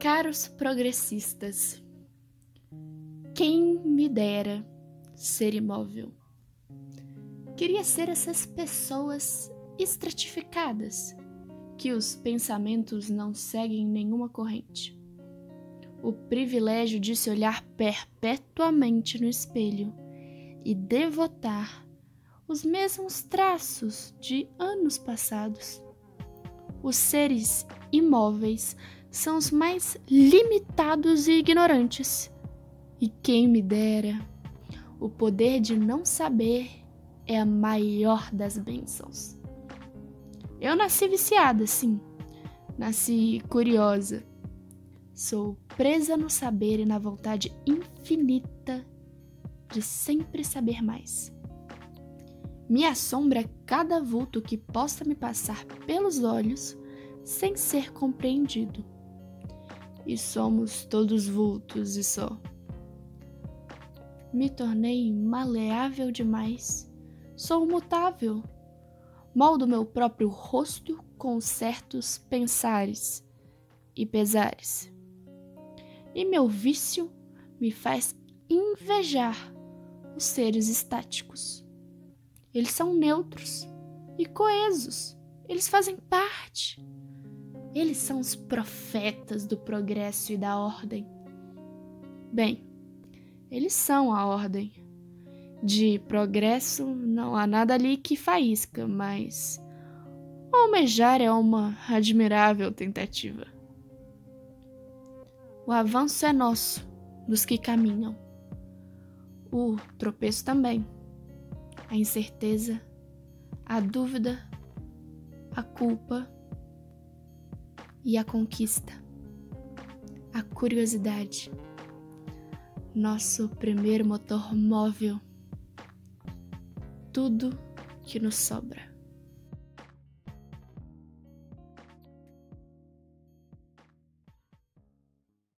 Caros progressistas, quem me dera ser imóvel. Queria ser essas pessoas estratificadas, que os pensamentos não seguem nenhuma corrente. O privilégio de se olhar perpetuamente no espelho e devotar os mesmos traços de anos passados. Os seres imóveis são os mais limitados e ignorantes. E quem me dera, o poder de não saber é a maior das bênçãos. Eu nasci viciada, sim. Nasci curiosa. Sou presa no saber e na vontade infinita de sempre saber mais. Me assombra cada vulto que possa me passar pelos olhos sem ser compreendido. E somos todos vultos e só. Me tornei maleável demais. Sou mutável. Moldo meu próprio rosto com certos pensares e pesares. E meu vício me faz invejar os seres estáticos. Eles são neutros e coesos. Eles fazem parte. Eles são os profetas do progresso e da ordem. Bem, eles são a ordem. De progresso não há nada ali que faísca, mas almejar é uma admirável tentativa. O avanço é nosso, dos que caminham. O tropeço também a incerteza, a dúvida, a culpa e a conquista, a curiosidade, nosso primeiro motor móvel, tudo que nos sobra.